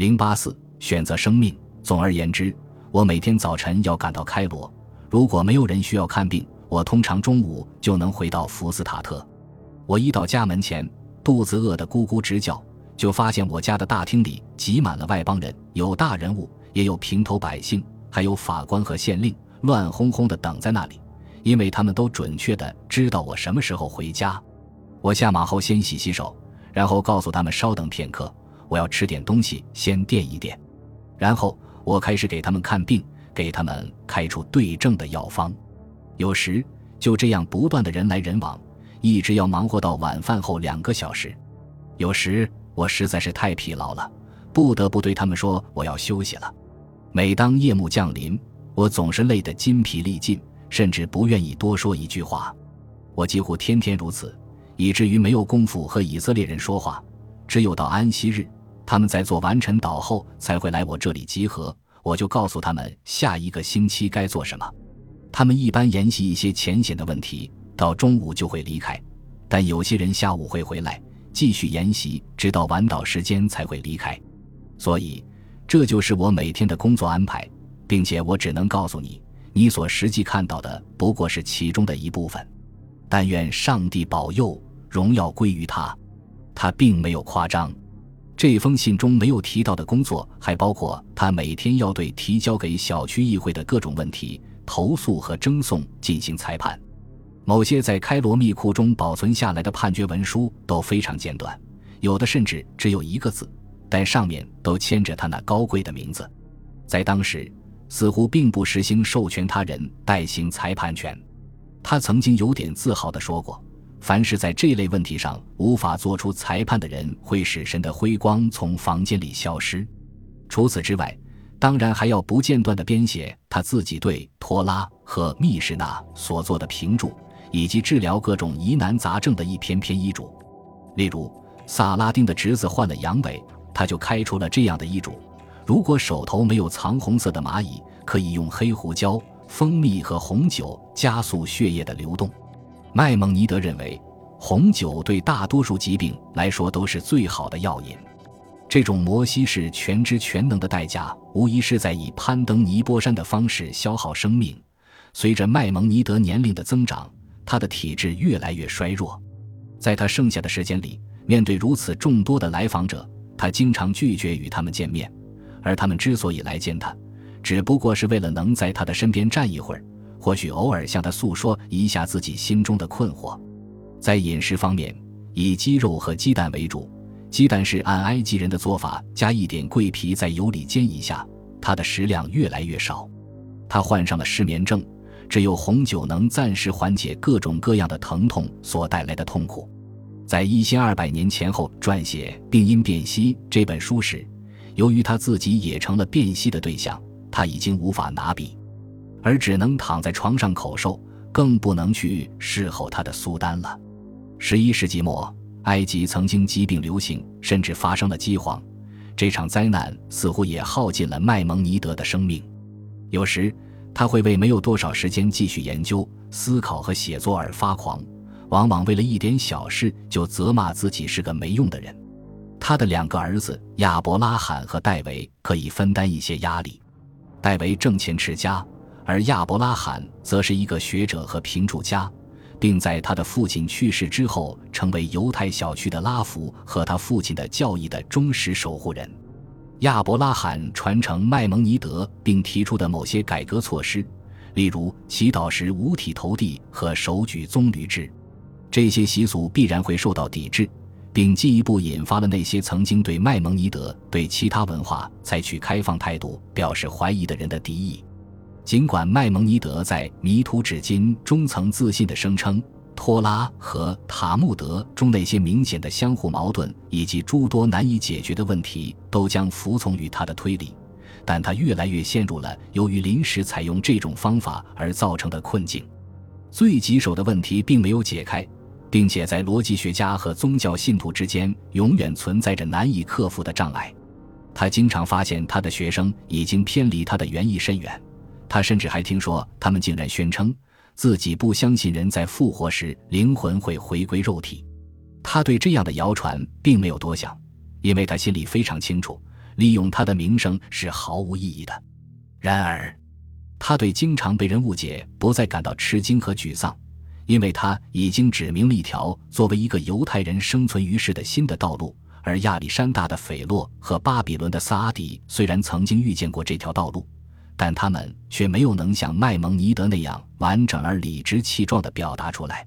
零八四选择生命。总而言之，我每天早晨要赶到开罗。如果没有人需要看病，我通常中午就能回到福斯塔特。我一到家门前，肚子饿得咕咕直叫，就发现我家的大厅里挤满了外邦人，有大人物，也有平头百姓，还有法官和县令，乱哄哄地等在那里，因为他们都准确地知道我什么时候回家。我下马后先洗洗手，然后告诉他们稍等片刻，我要吃点东西，先垫一垫。然后我开始给他们看病，给他们开出对症的药方。有时就这样不断的人来人往，一直要忙活到晚饭后两个小时。有时我实在是太疲劳了，不得不对他们说我要休息了。每当夜幕降临，我总是累得筋疲力尽，甚至不愿意多说一句话。我几乎天天如此，以至于没有功夫和以色列人说话。只有到安息日，他们在做完晨祷后才会来我这里集合，我就告诉他们下一个星期该做什么。他们一般研习一些浅显的问题，到中午就会离开。但有些人下午会回来继续研习，直到晚祷时间才会离开。所以，这就是我每天的工作安排，并且我只能告诉你，你所实际看到的不过是其中的一部分。但愿上帝保佑，荣耀归于他。他并没有夸张。这封信中没有提到的工作，还包括他每天要对提交给小区议会的各种问题。投诉和争讼进行裁判，某些在开罗密库中保存下来的判决文书都非常简短，有的甚至只有一个字，但上面都签着他那高贵的名字。在当时，似乎并不实行授权他人代行裁判权。他曾经有点自豪地说过：“凡是在这类问题上无法做出裁判的人，会使神的辉光从房间里消失。”除此之外。当然还要不间断地编写他自己对托拉和密室那所做的评注，以及治疗各种疑难杂症的一篇篇医嘱。例如，萨拉丁的侄子患了阳痿，他就开出了这样的医嘱：如果手头没有藏红色的蚂蚁，可以用黑胡椒、蜂蜜和红酒加速血液的流动。麦蒙尼德认为，红酒对大多数疾病来说都是最好的药引。这种摩西式全知全能的代价，无疑是在以攀登尼泊山的方式消耗生命。随着麦蒙尼德年龄的增长，他的体质越来越衰弱。在他剩下的时间里，面对如此众多的来访者，他经常拒绝与他们见面。而他们之所以来见他，只不过是为了能在他的身边站一会儿，或许偶尔向他诉说一下自己心中的困惑。在饮食方面，以鸡肉和鸡蛋为主。鸡蛋是按埃及人的做法，加一点桂皮在油里煎一下。他的食量越来越少，他患上了失眠症，只有红酒能暂时缓解各种各样的疼痛所带来的痛苦。在一千二百年前后撰写《病因辨析》这本书时，由于他自己也成了辨析的对象，他已经无法拿笔，而只能躺在床上口授，更不能去侍候他的苏丹了。十一世纪末。埃及曾经疾病流行，甚至发生了饥荒。这场灾难似乎也耗尽了麦蒙尼德的生命。有时，他会为没有多少时间继续研究、思考和写作而发狂，往往为了一点小事就责骂自己是个没用的人。他的两个儿子亚伯拉罕和戴维可以分担一些压力。戴维挣钱持家，而亚伯拉罕则是一个学者和评注家。并在他的父亲去世之后，成为犹太小区的拉夫和他父亲的教义的忠实守护人。亚伯拉罕传承麦蒙尼德并提出的某些改革措施，例如祈祷时五体投地和手举棕榈枝，这些习俗必然会受到抵制，并进一步引发了那些曾经对麦蒙尼德对其他文化采取开放态度表示怀疑的人的敌意。尽管麦蒙尼德在《迷途纸巾》中曾自信地声称，托拉和塔木德中那些明显的相互矛盾以及诸多难以解决的问题都将服从于他的推理，但他越来越陷入了由于临时采用这种方法而造成的困境。最棘手的问题并没有解开，并且在逻辑学家和宗教信徒之间永远存在着难以克服的障碍。他经常发现他的学生已经偏离他的原意甚远。他甚至还听说，他们竟然宣称自己不相信人在复活时灵魂会回归肉体。他对这样的谣传并没有多想，因为他心里非常清楚，利用他的名声是毫无意义的。然而，他对经常被人误解不再感到吃惊和沮丧，因为他已经指明了一条作为一个犹太人生存于世的新的道路。而亚历山大的斐洛和巴比伦的萨阿底虽然曾经遇见过这条道路，但他们却没有能像麦蒙尼德那样完整而理直气壮地表达出来。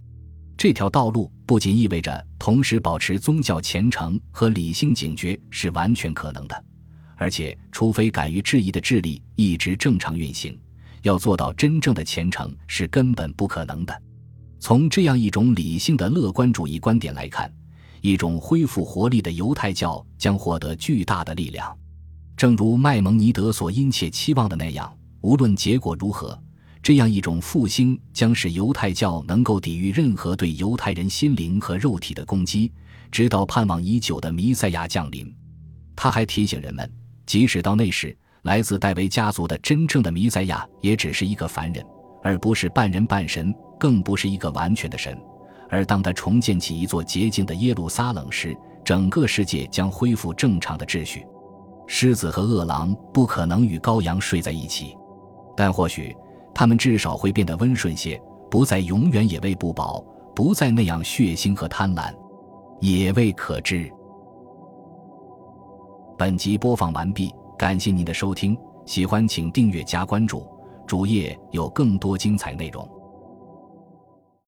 这条道路不仅意味着同时保持宗教虔诚和理性警觉是完全可能的，而且除非敢于质疑的智力一直正常运行，要做到真正的虔诚是根本不可能的。从这样一种理性的乐观主义观点来看。一种恢复活力的犹太教将获得巨大的力量，正如麦蒙尼德所殷切期望的那样。无论结果如何，这样一种复兴将使犹太教能够抵御任何对犹太人心灵和肉体的攻击，直到盼望已久的弥赛亚降临。他还提醒人们，即使到那时，来自戴维家族的真正的弥赛亚也只是一个凡人，而不是半人半神，更不是一个完全的神。而当他重建起一座洁净的耶路撒冷时，整个世界将恢复正常的秩序。狮子和饿狼不可能与羔羊睡在一起，但或许他们至少会变得温顺些，不再永远也喂不饱，不再那样血腥和贪婪，也未可知。本集播放完毕，感谢您的收听，喜欢请订阅加关注，主页有更多精彩内容。